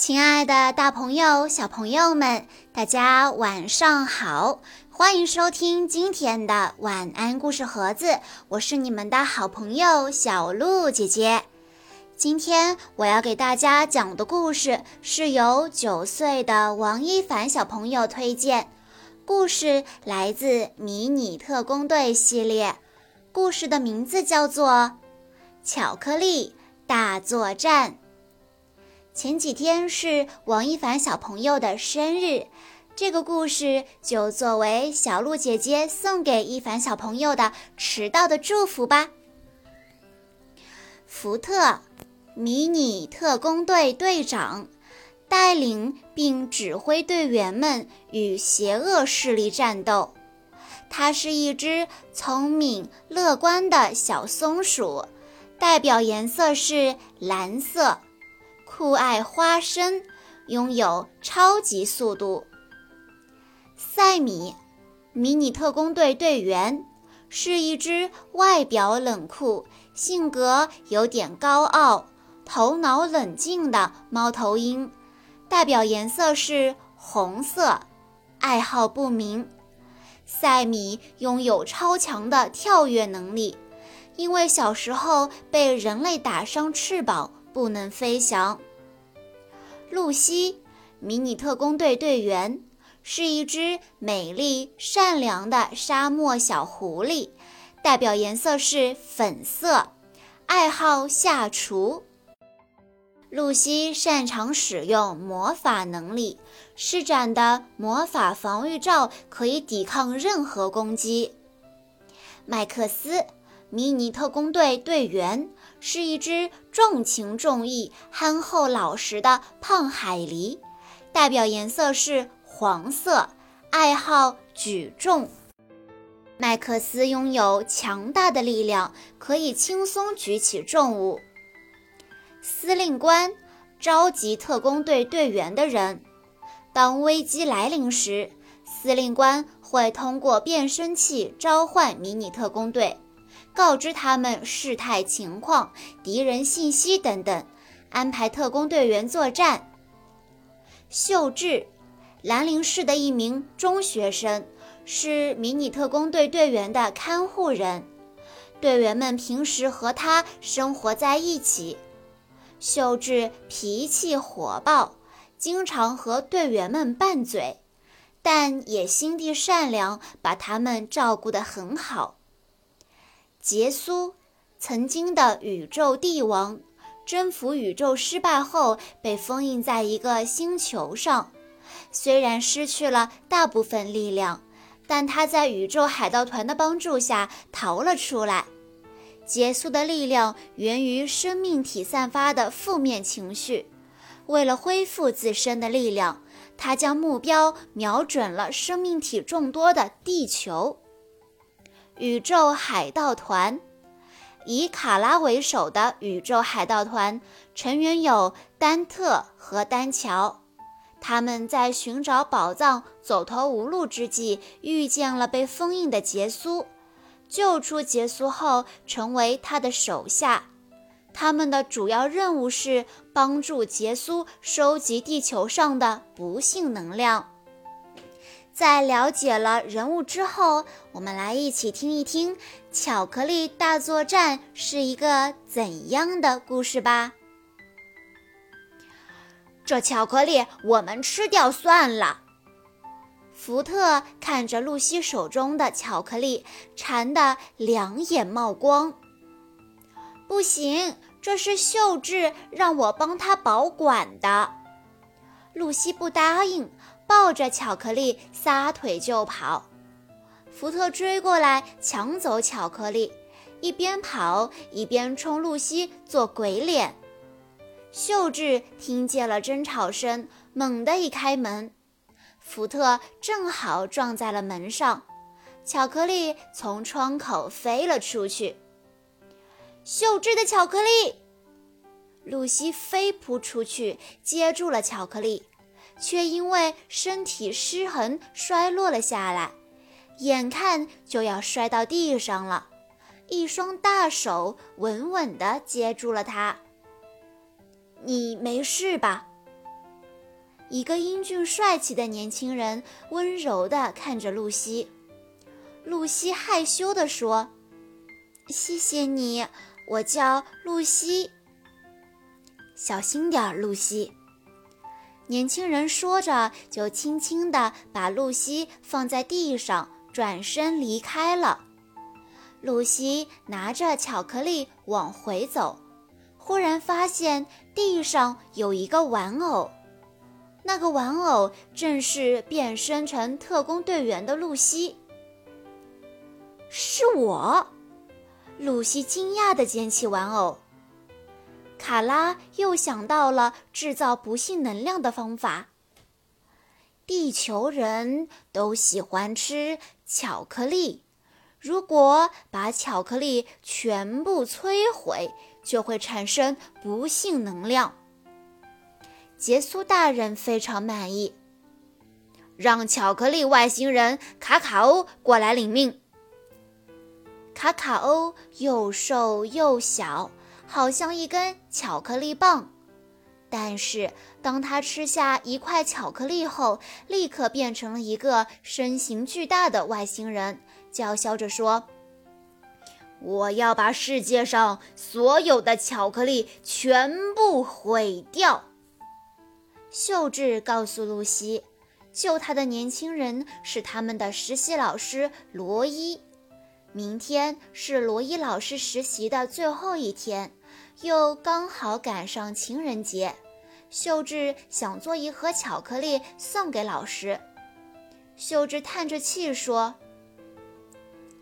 亲爱的，大朋友、小朋友们，大家晚上好！欢迎收听今天的晚安故事盒子，我是你们的好朋友小鹿姐姐。今天我要给大家讲的故事是由九岁的王一凡小朋友推荐，故事来自《迷你特工队》系列，故事的名字叫做《巧克力大作战》。前几天是王一凡小朋友的生日，这个故事就作为小鹿姐姐送给一凡小朋友的迟到的祝福吧。福特，迷你特工队队长，带领并指挥队员们与邪恶势力战斗。它是一只聪明乐观的小松鼠，代表颜色是蓝色。酷爱花生，拥有超级速度。赛米，迷你特工队队员，是一只外表冷酷、性格有点高傲、头脑冷静的猫头鹰，代表颜色是红色。爱好不明。赛米拥有超强的跳跃能力，因为小时候被人类打伤翅膀，不能飞翔。露西，迷你特工队队员，是一只美丽善良的沙漠小狐狸，代表颜色是粉色，爱好下厨。露西擅长使用魔法能力，施展的魔法防御罩可以抵抗任何攻击。麦克斯。迷你特工队队员是一只重情重义、憨厚老实的胖海狸，代表颜色是黄色，爱好举重。麦克斯拥有强大的力量，可以轻松举起重物。司令官，召集特工队队员的人。当危机来临时，司令官会通过变声器召唤迷你特工队。告知他们事态情况、敌人信息等等，安排特工队员作战。秀智，兰陵市的一名中学生，是迷你特工队队员的看护人。队员们平时和他生活在一起。秀智脾气火爆，经常和队员们拌嘴，但也心地善良，把他们照顾得很好。杰苏，曾经的宇宙帝王，征服宇宙失败后被封印在一个星球上。虽然失去了大部分力量，但他在宇宙海盗团的帮助下逃了出来。杰苏的力量源于生命体散发的负面情绪。为了恢复自身的力量，他将目标瞄准了生命体众多的地球。宇宙海盗团，以卡拉为首的宇宙海盗团成员有丹特和丹乔。他们在寻找宝藏、走投无路之际，遇见了被封印的杰苏，救出杰苏后，成为他的手下。他们的主要任务是帮助杰苏收集地球上的不幸能量。在了解了人物之后，我们来一起听一听《巧克力大作战》是一个怎样的故事吧。这巧克力我们吃掉算了。福特看着露西手中的巧克力，馋得两眼冒光。不行，这是秀智让我帮他保管的。露西不答应。抱着巧克力撒腿就跑，福特追过来抢走巧克力，一边跑一边冲露西做鬼脸。秀智听见了争吵声，猛地一开门，福特正好撞在了门上，巧克力从窗口飞了出去。秀智的巧克力，露西飞扑出去接住了巧克力。却因为身体失衡摔落了下来，眼看就要摔到地上了，一双大手稳稳地接住了他。你没事吧？一个英俊帅气的年轻人温柔地看着露西。露西害羞地说：“谢谢你，我叫露西。”小心点，露西。年轻人说着，就轻轻地把露西放在地上，转身离开了。露西拿着巧克力往回走，忽然发现地上有一个玩偶，那个玩偶正是变身成特工队员的露西。是我，露西惊讶地捡起玩偶。卡拉又想到了制造不幸能量的方法。地球人都喜欢吃巧克力，如果把巧克力全部摧毁，就会产生不幸能量。杰苏大人非常满意，让巧克力外星人卡卡欧过来领命。卡卡欧又瘦又小，好像一根巧克力棒。但是当他吃下一块巧克力后，立刻变成了一个身形巨大的外星人，叫嚣着说：“我要把世界上所有的巧克力全部毁掉。”秀智告诉露西，救他的年轻人是他们的实习老师罗伊。明天是罗伊老师实习的最后一天，又刚好赶上情人节。秀智想做一盒巧克力送给老师。秀智叹着气说：“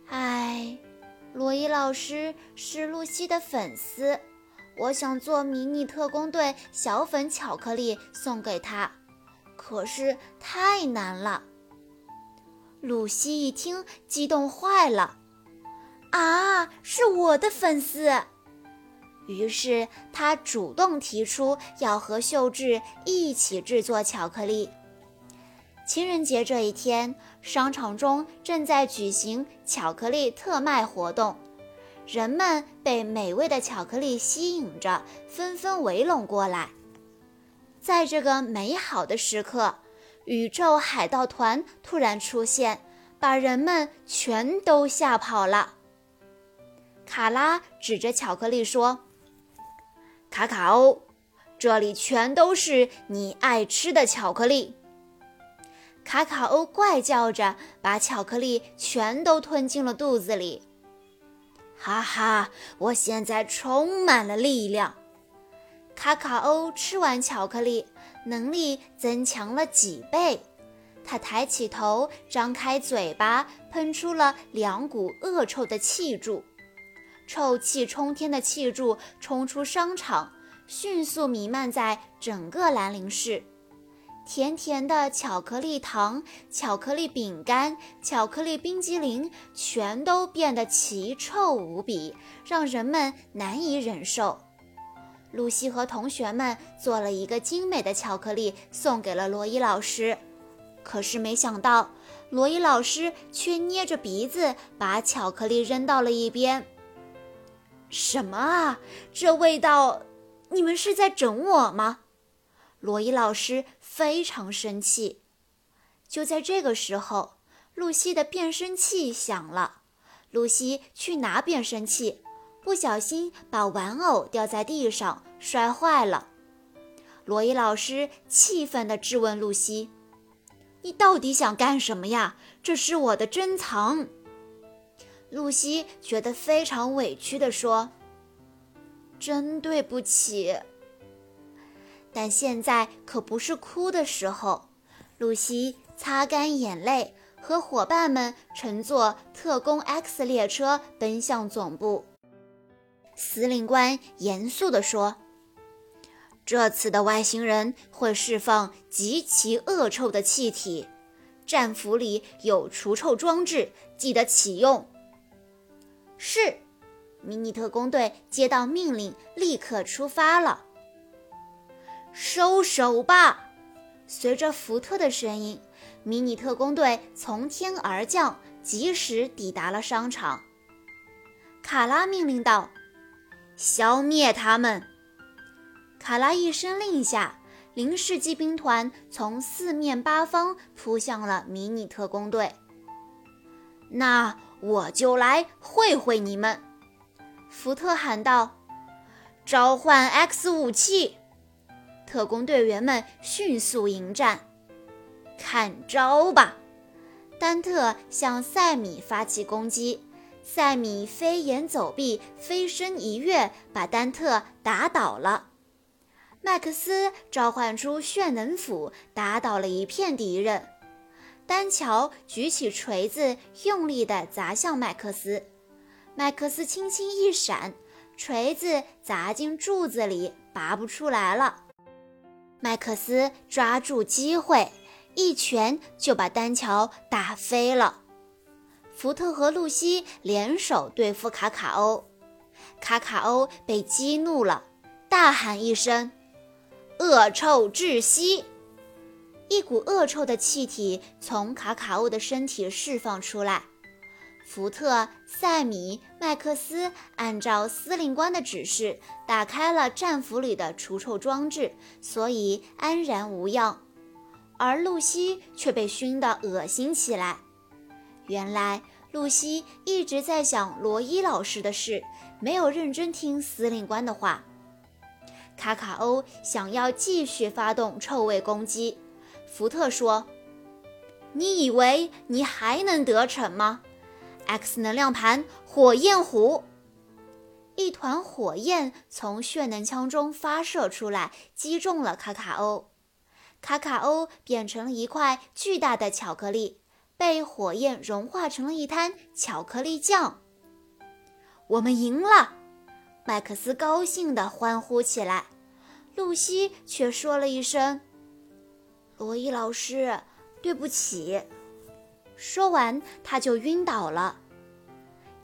唉，罗伊老师是露西的粉丝，我想做迷你特工队小粉巧克力送给他，可是太难了。”露西一听，激动坏了。啊，是我的粉丝。于是他主动提出要和秀智一起制作巧克力。情人节这一天，商场中正在举行巧克力特卖活动，人们被美味的巧克力吸引着，纷纷围拢过来。在这个美好的时刻，宇宙海盗团突然出现，把人们全都吓跑了。卡拉指着巧克力说：“卡卡欧，这里全都是你爱吃的巧克力。”卡卡欧怪叫着，把巧克力全都吞进了肚子里。哈哈，我现在充满了力量。卡卡欧吃完巧克力，能力增强了几倍。他抬起头，张开嘴巴，喷出了两股恶臭的气柱。臭气冲天的气柱冲出商场，迅速弥漫在整个兰陵市。甜甜的巧克力糖、巧克力饼干、巧克力冰激凌，全都变得奇臭无比，让人们难以忍受。露西和同学们做了一个精美的巧克力，送给了罗伊老师。可是没想到，罗伊老师却捏着鼻子把巧克力扔到了一边。什么啊！这味道，你们是在整我吗？罗伊老师非常生气。就在这个时候，露西的变声器响了。露西去拿变声器，不小心把玩偶掉在地上，摔坏了。罗伊老师气愤地质问露西：“你到底想干什么呀？这是我的珍藏。”露西觉得非常委屈地说：“真对不起。”但现在可不是哭的时候。露西擦干眼泪，和伙伴们乘坐特工 X 列车奔向总部。司令官严肃地说：“这次的外星人会释放极其恶臭的气体，战俘里有除臭装置，记得启用。”是，迷你特工队接到命令，立刻出发了。收手吧！随着福特的声音，迷你特工队从天而降，及时抵达了商场。卡拉命令道：“消灭他们！”卡拉一声令下，临时骑兵团从四面八方扑向了迷你特工队。那我就来会会你们！福特喊道：“召唤 X 武器！”特工队员们迅速迎战。看招吧！丹特向塞米发起攻击，塞米飞檐走壁，飞身一跃，把丹特打倒了。麦克斯召唤出炫能斧，打倒了一片敌人。丹乔举起锤子，用力地砸向麦克斯。麦克斯轻轻一闪，锤子砸进柱子里，拔不出来了。麦克斯抓住机会。一拳就把丹乔打飞了。福特和露西联手对付卡卡欧，卡卡欧被激怒了，大喊一声：“恶臭窒息！”一股恶臭的气体从卡卡欧的身体释放出来。福特、塞米、麦克斯按照司令官的指示打开了战俘里的除臭装置，所以安然无恙。而露西却被熏得恶心起来。原来露西一直在想罗伊老师的事，没有认真听司令官的话。卡卡欧想要继续发动臭味攻击，福特说：“你以为你还能得逞吗？”X 能量盘火焰虎，一团火焰从血能枪中发射出来，击中了卡卡欧。卡卡欧变成了一块巨大的巧克力，被火焰融化成了一滩巧克力酱。我们赢了！麦克斯高兴地欢呼起来。露西却说了一声：“罗伊老师，对不起。”说完，他就晕倒了。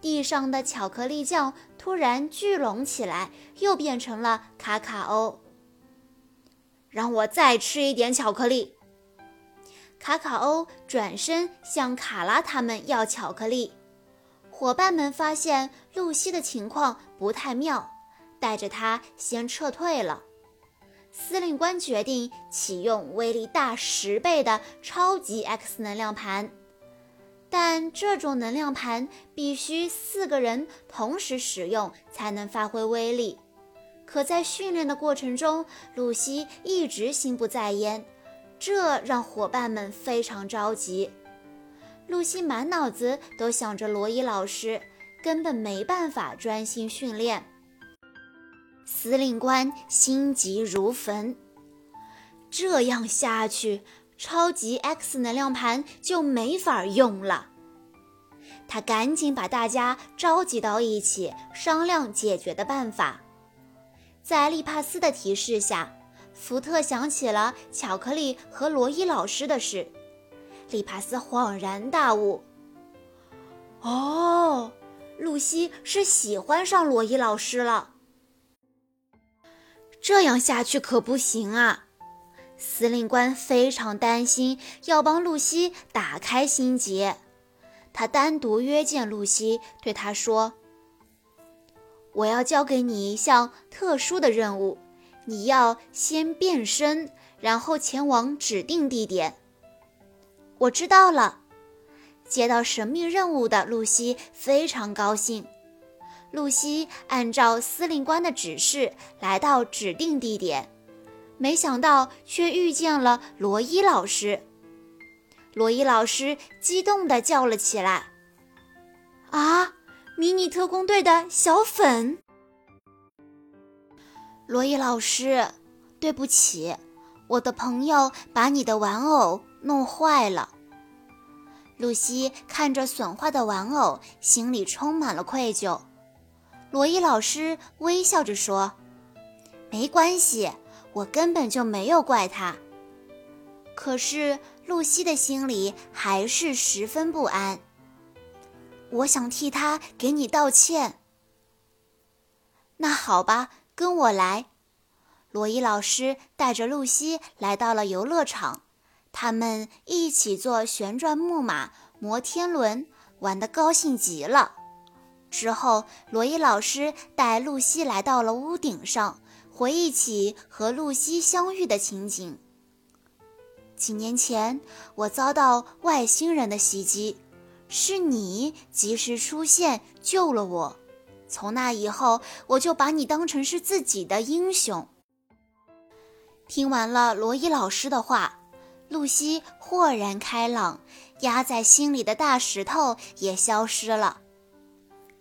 地上的巧克力酱突然聚拢起来，又变成了卡卡欧。让我再吃一点巧克力。卡卡欧转身向卡拉他们要巧克力。伙伴们发现露西的情况不太妙，带着他先撤退了。司令官决定启用威力大十倍的超级 X 能量盘，但这种能量盘必须四个人同时使用才能发挥威力。可在训练的过程中，露西一直心不在焉，这让伙伴们非常着急。露西满脑子都想着罗伊老师，根本没办法专心训练。司令官心急如焚，这样下去，超级 X 能量盘就没法用了。他赶紧把大家召集到一起，商量解决的办法。在利帕斯的提示下，福特想起了巧克力和罗伊老师的事。利帕斯恍然大悟：“哦，露西是喜欢上罗伊老师了。这样下去可不行啊！”司令官非常担心，要帮露西打开心结。他单独约见露西，对她说。我要交给你一项特殊的任务，你要先变身，然后前往指定地点。我知道了。接到神秘任务的露西非常高兴。露西按照司令官的指示来到指定地点，没想到却遇见了罗伊老师。罗伊老师激动地叫了起来：“啊！”迷你特工队的小粉，罗伊老师，对不起，我的朋友把你的玩偶弄坏了。露西看着损坏的玩偶，心里充满了愧疚。罗伊老师微笑着说：“没关系，我根本就没有怪他。”可是露西的心里还是十分不安。我想替他给你道歉。那好吧，跟我来。罗伊老师带着露西来到了游乐场，他们一起坐旋转木马、摩天轮，玩得高兴极了。之后，罗伊老师带露西来到了屋顶上，回忆起和露西相遇的情景。几年前，我遭到外星人的袭击，是你及时出现救了我。从那以后，我就把你当成是自己的英雄。听完了罗伊老师的话，露西豁然开朗，压在心里的大石头也消失了。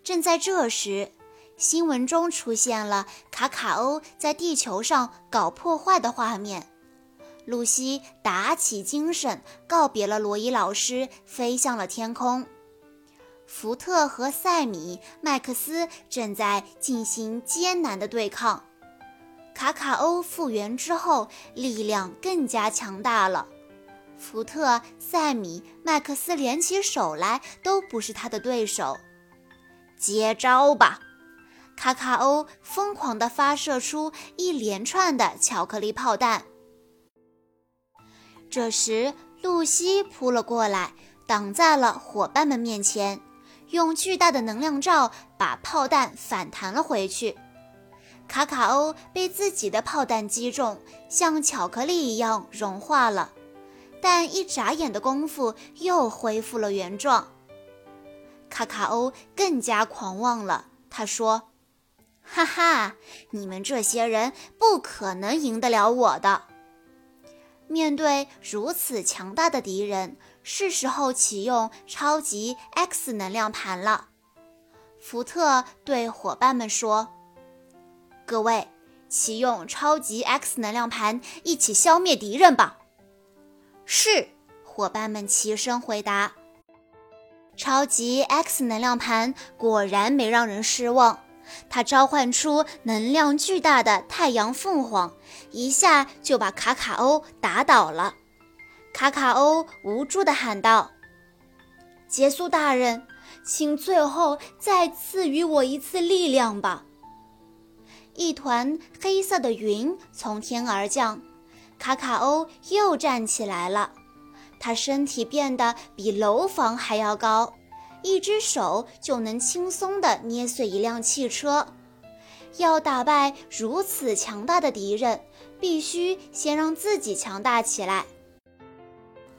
正在这时，新闻中出现了卡卡欧在地球上搞破坏的画面。露西打起精神，告别了罗伊老师，飞向了天空。福特和塞米、麦克斯正在进行艰难的对抗。卡卡欧复原之后，力量更加强大了。福特、塞米、麦克斯联起手来都不是他的对手。接招吧！卡卡欧疯狂地发射出一连串的巧克力炮弹。这时，露西扑了过来，挡在了伙伴们面前，用巨大的能量罩把炮弹反弹了回去。卡卡欧被自己的炮弹击中，像巧克力一样融化了，但一眨眼的功夫又恢复了原状。卡卡欧更加狂妄了，他说：“哈哈，你们这些人不可能赢得了我的。面对如此强大的敌人，是时候启用超级 X 能量盘了。”福特对伙伴们说。各位，启用超级 X 能量盘，一起消灭敌人吧！是，伙伴们齐声回答。超级 X 能量盘果然没让人失望，它召唤出能量巨大的太阳凤凰，一下就把卡卡欧打倒了。卡卡欧无助地喊道：“杰苏大人，请最后再赐予我一次力量吧！”一团黑色的云从天而降，卡卡欧又站起来了。他身体变得比楼房还要高，一只手就能轻松地捏碎一辆汽车。要打败如此强大的敌人，必须先让自己强大起来。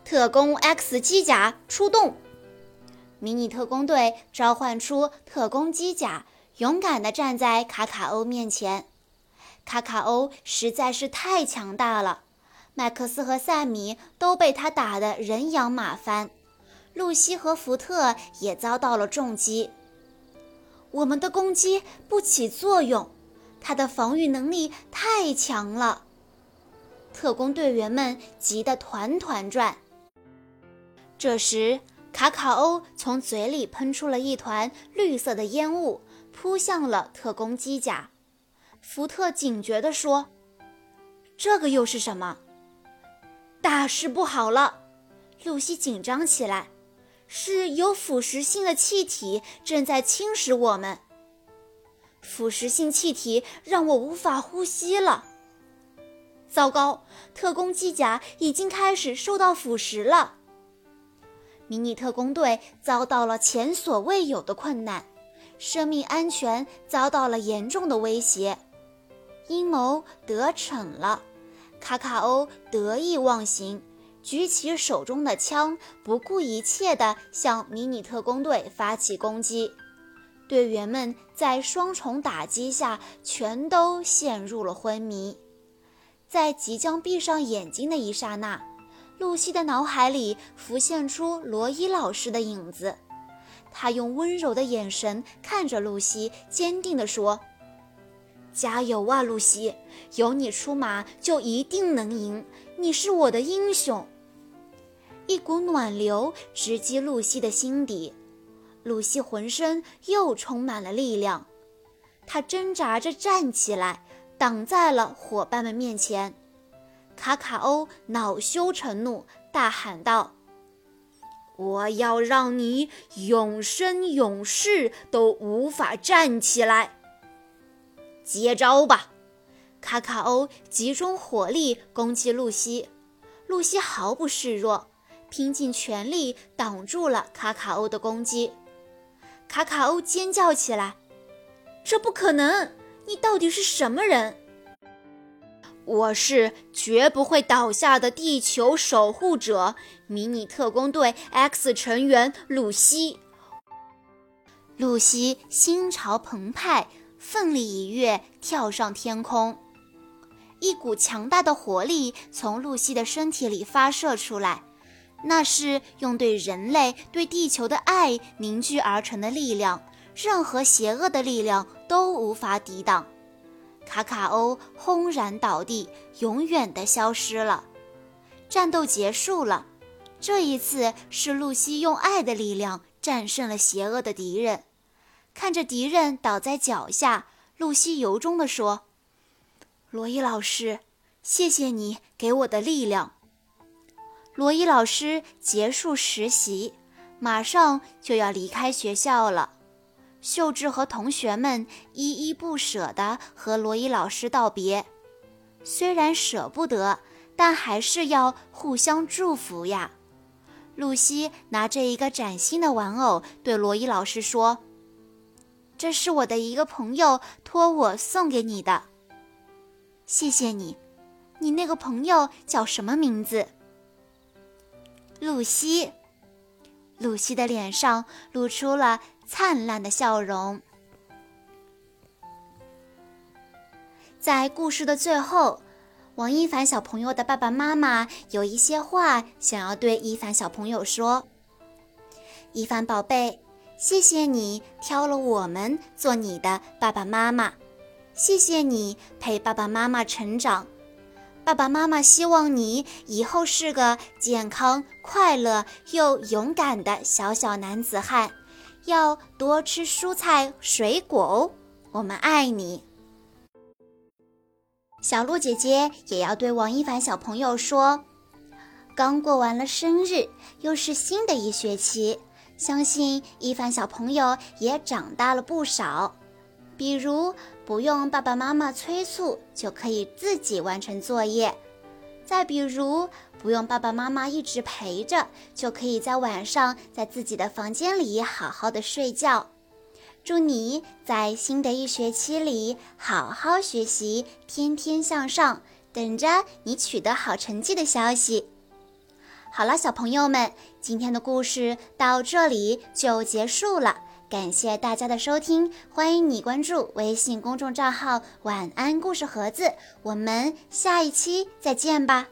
特工 X 机甲出动，迷你特工队召唤出特工机甲。勇敢地站在卡卡欧面前，卡卡欧实在是太强大了，麦克斯和塞米都被他打得人仰马翻，露西和福特也遭到了重击。我们的攻击不起作用，他的防御能力太强了，特工队员们急得团团转。这时，卡卡欧从嘴里喷出了一团绿色的烟雾。扑向了特工机甲，福特警觉地说：“这个又是什么？大事不好了！”露西紧张起来，是有腐蚀性的气体正在侵蚀我们。腐蚀性气体让我无法呼吸了。糟糕，特工机甲已经开始受到腐蚀了。迷你特工队遭到了前所未有的困难。生命安全遭到了严重的威胁，阴谋得逞了。卡卡欧得意忘形，举起手中的枪，不顾一切地向迷你特工队发起攻击。队员们在双重打击下，全都陷入了昏迷。在即将闭上眼睛的一刹那，露西的脑海里浮现出罗伊老师的影子。他用温柔的眼神看着露西，坚定地说：“加油啊，露西！有你出马，就一定能赢。你是我的英雄。”一股暖流直击露西的心底，露西浑身又充满了力量。她挣扎着站起来，挡在了伙伴们面前。卡卡欧恼羞成怒，大喊道。我要让你永生永世都无法站起来！接招吧！卡卡欧集中火力攻击露西，露西毫不示弱，拼尽全力挡住了卡卡欧的攻击。卡卡欧尖叫起来：“这不可能！你到底是什么人？”我是绝不会倒下的地球守护者，迷你特工队 X 成员露西。露西心潮澎湃，奋力一跃，跳上天空。一股强大的活力从露西的身体里发射出来，那是用对人类、对地球的爱凝聚而成的力量，任何邪恶的力量都无法抵挡。卡卡欧轰然倒地，永远的消失了。战斗结束了，这一次是露西用爱的力量战胜了邪恶的敌人。看着敌人倒在脚下，露西由衷地说：“罗伊老师，谢谢你给我的力量。”罗伊老师结束实习，马上就要离开学校了。秀智和同学们依依不舍地和罗伊老师道别，虽然舍不得，但还是要互相祝福呀。露西拿着一个崭新的玩偶，对罗伊老师说：“这是我的一个朋友托我送给你的，谢谢你。你那个朋友叫什么名字？”露西。露西的脸上露出了。灿烂的笑容。在故事的最后，王一凡小朋友的爸爸妈妈有一些话想要对一凡小朋友说：“一凡宝贝，谢谢你挑了我们做你的爸爸妈妈，谢谢你陪爸爸妈妈成长。爸爸妈妈希望你以后是个健康、快乐又勇敢的小小男子汉。”要多吃蔬菜水果哦，我们爱你。小鹿姐姐也要对王一凡小朋友说：刚过完了生日，又是新的一学期，相信一凡小朋友也长大了不少。比如不用爸爸妈妈催促，就可以自己完成作业。再比如，不用爸爸妈妈一直陪着，就可以在晚上在自己的房间里好好的睡觉。祝你在新的一学期里好好学习，天天向上，等着你取得好成绩的消息。好了，小朋友们，今天的故事到这里就结束了。感谢大家的收听，欢迎你关注微信公众账号“晚安故事盒子”，我们下一期再见吧。